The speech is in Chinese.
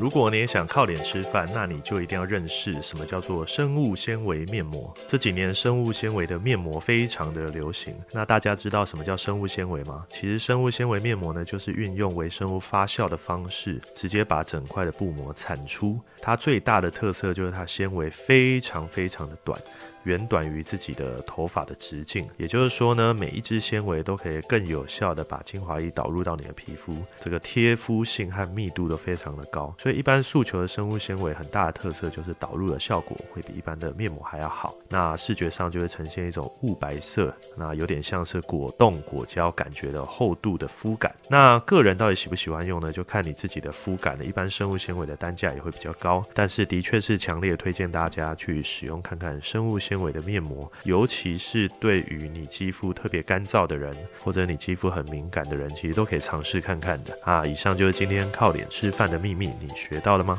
如果你也想靠脸吃饭，那你就一定要认识什么叫做生物纤维面膜。这几年生物纤维的面膜非常的流行。那大家知道什么叫生物纤维吗？其实生物纤维面膜呢，就是运用微生物发酵的方式，直接把整块的布膜产出。它最大的特色就是它纤维非常非常的短。远短于自己的头发的直径，也就是说呢，每一支纤维都可以更有效的把精华液导入到你的皮肤，这个贴肤性和密度都非常的高。所一般诉求的生物纤维很大的特色就是导入的效果会比一般的面膜还要好。那视觉上就会呈现一种雾白色，那有点像是果冻果胶感觉的厚度的肤感。那个人到底喜不喜欢用呢？就看你自己的肤感了。一般生物纤维的单价也会比较高，但是的确是强烈推荐大家去使用看看生物纤纤维的面膜，尤其是对于你肌肤特别干燥的人，或者你肌肤很敏感的人，其实都可以尝试看看的啊。以上就是今天靠脸吃饭的秘密，你学到了吗？